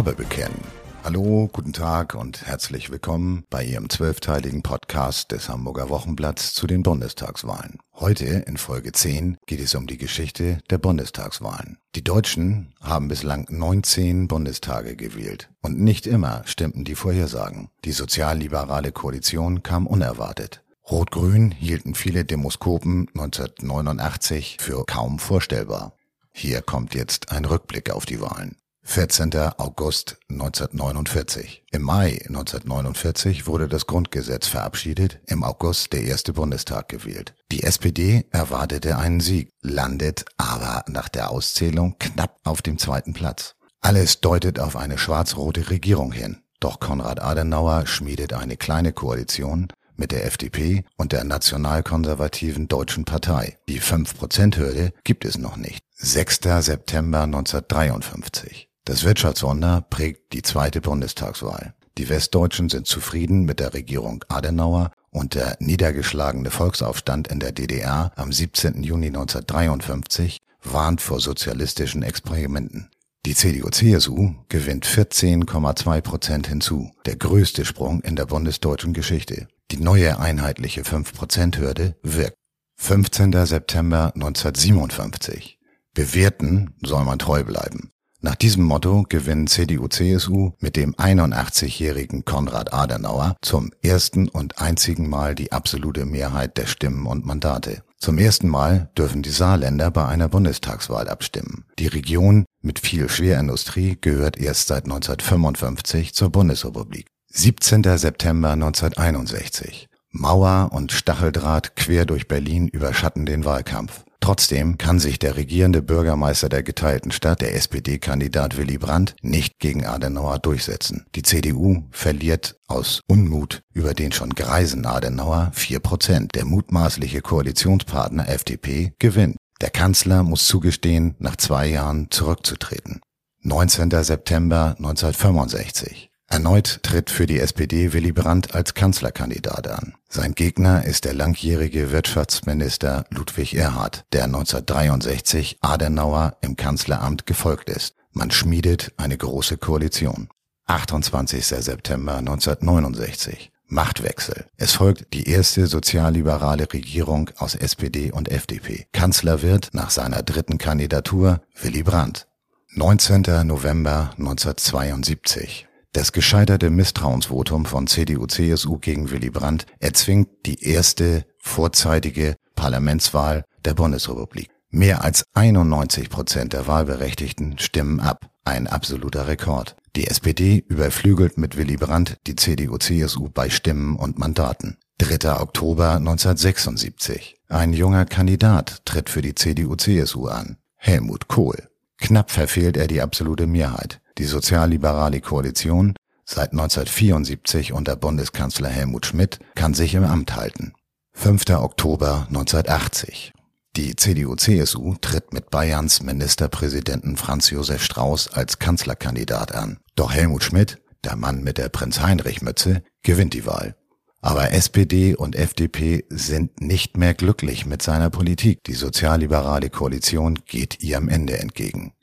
Farbe bekennen. Hallo, guten Tag und herzlich willkommen bei Ihrem zwölfteiligen Podcast des Hamburger Wochenblatts zu den Bundestagswahlen. Heute in Folge 10 geht es um die Geschichte der Bundestagswahlen. Die Deutschen haben bislang 19 Bundestage gewählt und nicht immer stimmten die Vorhersagen. Die sozialliberale Koalition kam unerwartet. Rot-Grün hielten viele Demoskopen 1989 für kaum vorstellbar. Hier kommt jetzt ein Rückblick auf die Wahlen. 14. August 1949. Im Mai 1949 wurde das Grundgesetz verabschiedet, im August der erste Bundestag gewählt. Die SPD erwartete einen Sieg, landet aber nach der Auszählung knapp auf dem zweiten Platz. Alles deutet auf eine schwarz-rote Regierung hin. Doch Konrad Adenauer schmiedet eine kleine Koalition mit der FDP und der nationalkonservativen Deutschen Partei. Die 5%-Hürde gibt es noch nicht. 6. September 1953. Das Wirtschaftswunder prägt die zweite Bundestagswahl. Die Westdeutschen sind zufrieden mit der Regierung Adenauer und der niedergeschlagene Volksaufstand in der DDR am 17. Juni 1953 warnt vor sozialistischen Experimenten. Die CDU-CSU gewinnt 14,2 Prozent hinzu, der größte Sprung in der bundesdeutschen Geschichte. Die neue einheitliche 5-Prozent-Hürde wirkt. 15. September 1957. Bewährten soll man treu bleiben. Nach diesem Motto gewinnen CDU-CSU mit dem 81-jährigen Konrad Adenauer zum ersten und einzigen Mal die absolute Mehrheit der Stimmen und Mandate. Zum ersten Mal dürfen die Saarländer bei einer Bundestagswahl abstimmen. Die Region mit viel Schwerindustrie gehört erst seit 1955 zur Bundesrepublik. 17. September 1961. Mauer und Stacheldraht quer durch Berlin überschatten den Wahlkampf. Trotzdem kann sich der regierende Bürgermeister der geteilten Stadt, der SPD-Kandidat Willy Brandt, nicht gegen Adenauer durchsetzen. Die CDU verliert aus Unmut über den schon greisen Adenauer vier Prozent. Der mutmaßliche Koalitionspartner FDP gewinnt. Der Kanzler muss zugestehen, nach zwei Jahren zurückzutreten. 19. September 1965. Erneut tritt für die SPD Willy Brandt als Kanzlerkandidat an. Sein Gegner ist der langjährige Wirtschaftsminister Ludwig Erhard, der 1963 Adenauer im Kanzleramt gefolgt ist. Man schmiedet eine große Koalition. 28. September 1969. Machtwechsel. Es folgt die erste sozialliberale Regierung aus SPD und FDP. Kanzler wird nach seiner dritten Kandidatur Willy Brandt. 19. November 1972. Das gescheiterte Misstrauensvotum von CDU-CSU gegen Willy Brandt erzwingt die erste vorzeitige Parlamentswahl der Bundesrepublik. Mehr als 91 Prozent der Wahlberechtigten stimmen ab. Ein absoluter Rekord. Die SPD überflügelt mit Willy Brandt die CDU-CSU bei Stimmen und Mandaten. 3. Oktober 1976. Ein junger Kandidat tritt für die CDU-CSU an. Helmut Kohl. Knapp verfehlt er die absolute Mehrheit. Die sozialliberale Koalition, seit 1974 unter Bundeskanzler Helmut Schmidt, kann sich im Amt halten. 5. Oktober 1980. Die CDU-CSU tritt mit Bayerns Ministerpräsidenten Franz Josef Strauß als Kanzlerkandidat an. Doch Helmut Schmidt, der Mann mit der Prinz-Heinrich-Mütze, gewinnt die Wahl. Aber SPD und FDP sind nicht mehr glücklich mit seiner Politik. Die sozialliberale Koalition geht ihrem Ende entgegen.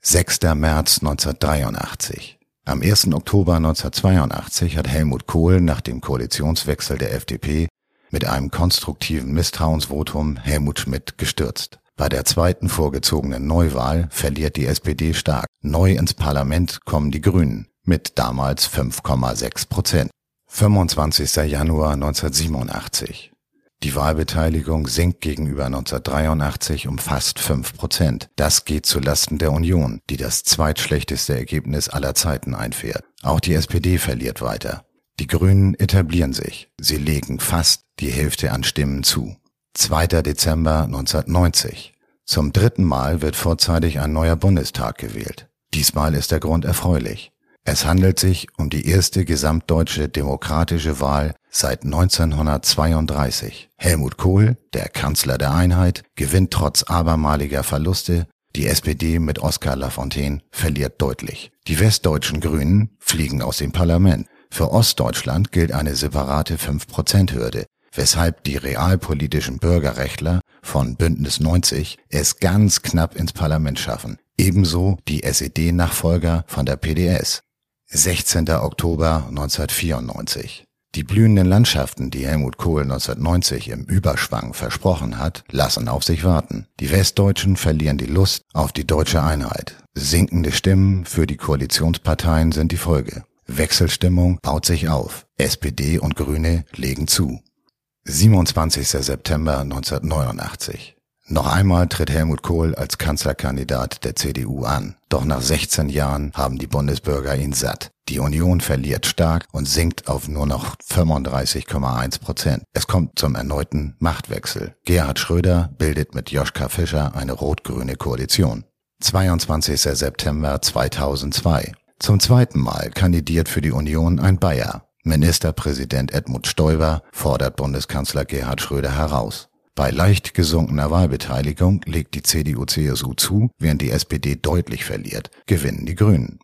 6. März 1983. Am 1. Oktober 1982 hat Helmut Kohl nach dem Koalitionswechsel der FDP mit einem konstruktiven Misstrauensvotum Helmut Schmidt gestürzt. Bei der zweiten vorgezogenen Neuwahl verliert die SPD stark. Neu ins Parlament kommen die Grünen mit damals 5,6 Prozent. 25. Januar 1987. Die Wahlbeteiligung sinkt gegenüber 1983 um fast fünf Prozent. Das geht zulasten der Union, die das zweitschlechteste Ergebnis aller Zeiten einfährt. Auch die SPD verliert weiter. Die Grünen etablieren sich. Sie legen fast die Hälfte an Stimmen zu. 2. Dezember 1990. Zum dritten Mal wird vorzeitig ein neuer Bundestag gewählt. Diesmal ist der Grund erfreulich. Es handelt sich um die erste gesamtdeutsche demokratische Wahl seit 1932. Helmut Kohl, der Kanzler der Einheit, gewinnt trotz abermaliger Verluste. Die SPD mit Oskar Lafontaine verliert deutlich. Die westdeutschen Grünen fliegen aus dem Parlament. Für Ostdeutschland gilt eine separate 5%-Hürde, weshalb die realpolitischen Bürgerrechtler von Bündnis 90 es ganz knapp ins Parlament schaffen. Ebenso die SED-Nachfolger von der PDS. 16. Oktober 1994. Die blühenden Landschaften, die Helmut Kohl 1990 im Überschwang versprochen hat, lassen auf sich warten. Die Westdeutschen verlieren die Lust auf die deutsche Einheit. Sinkende Stimmen für die Koalitionsparteien sind die Folge. Wechselstimmung baut sich auf. SPD und Grüne legen zu. 27. September 1989. Noch einmal tritt Helmut Kohl als Kanzlerkandidat der CDU an. Doch nach 16 Jahren haben die Bundesbürger ihn satt. Die Union verliert stark und sinkt auf nur noch 35,1 Prozent. Es kommt zum erneuten Machtwechsel. Gerhard Schröder bildet mit Joschka Fischer eine rot-grüne Koalition. 22. September 2002. Zum zweiten Mal kandidiert für die Union ein Bayer. Ministerpräsident Edmund Stoiber fordert Bundeskanzler Gerhard Schröder heraus. Bei leicht gesunkener Wahlbeteiligung legt die CDU-CSU zu, während die SPD deutlich verliert, gewinnen die Grünen.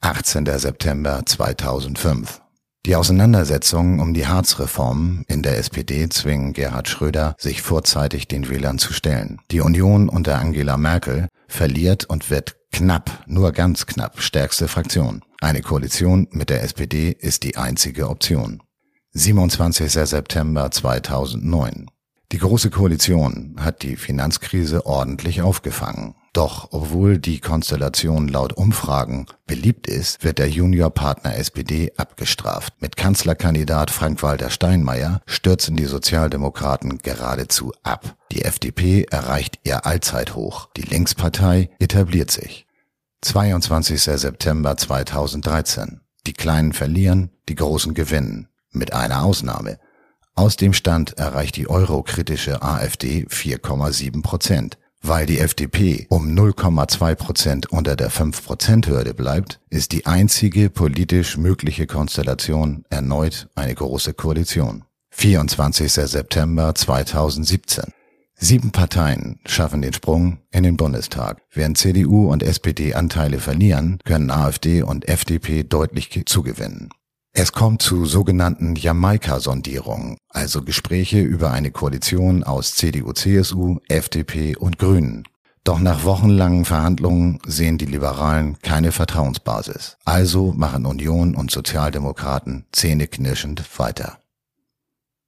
18. September 2005. Die Auseinandersetzungen um die Harzreformen in der SPD zwingen Gerhard Schröder, sich vorzeitig den Wählern zu stellen. Die Union unter Angela Merkel verliert und wird knapp, nur ganz knapp, stärkste Fraktion. Eine Koalition mit der SPD ist die einzige Option. 27. September 2009. Die Große Koalition hat die Finanzkrise ordentlich aufgefangen. Doch obwohl die Konstellation laut Umfragen beliebt ist, wird der Juniorpartner SPD abgestraft. Mit Kanzlerkandidat Frank-Walter Steinmeier stürzen die Sozialdemokraten geradezu ab. Die FDP erreicht ihr Allzeithoch. Die Linkspartei etabliert sich. 22. September 2013. Die Kleinen verlieren, die Großen gewinnen. Mit einer Ausnahme. Aus dem Stand erreicht die eurokritische AfD 4,7 Prozent. Weil die FDP um 0,2 Prozent unter der 5-Prozent-Hürde bleibt, ist die einzige politisch mögliche Konstellation erneut eine große Koalition. 24. September 2017. Sieben Parteien schaffen den Sprung in den Bundestag. Während CDU und SPD Anteile verlieren, können AfD und FDP deutlich zugewinnen. Es kommt zu sogenannten Jamaika-Sondierungen, also Gespräche über eine Koalition aus CDU, CSU, FDP und Grünen. Doch nach wochenlangen Verhandlungen sehen die Liberalen keine Vertrauensbasis. Also machen Union und Sozialdemokraten zähneknirschend weiter.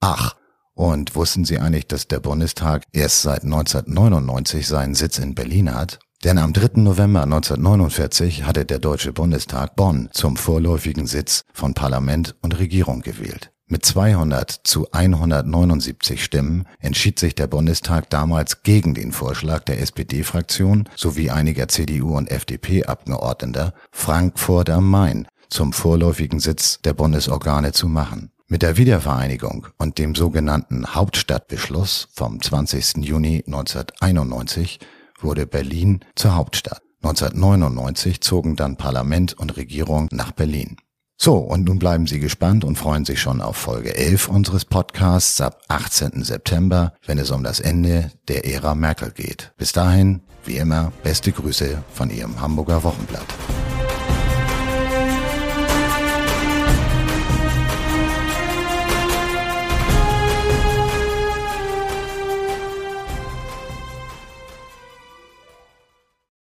Ach, und wussten Sie eigentlich, dass der Bundestag erst seit 1999 seinen Sitz in Berlin hat? Denn am 3. November 1949 hatte der Deutsche Bundestag Bonn zum vorläufigen Sitz von Parlament und Regierung gewählt. Mit 200 zu 179 Stimmen entschied sich der Bundestag damals gegen den Vorschlag der SPD-Fraktion sowie einiger CDU- und FDP-Abgeordneter, Frankfurt am Main zum vorläufigen Sitz der Bundesorgane zu machen. Mit der Wiedervereinigung und dem sogenannten Hauptstadtbeschluss vom 20. Juni 1991 wurde Berlin zur Hauptstadt. 1999 zogen dann Parlament und Regierung nach Berlin. So, und nun bleiben Sie gespannt und freuen sich schon auf Folge 11 unseres Podcasts ab 18. September, wenn es um das Ende der Ära Merkel geht. Bis dahin, wie immer, beste Grüße von Ihrem Hamburger Wochenblatt.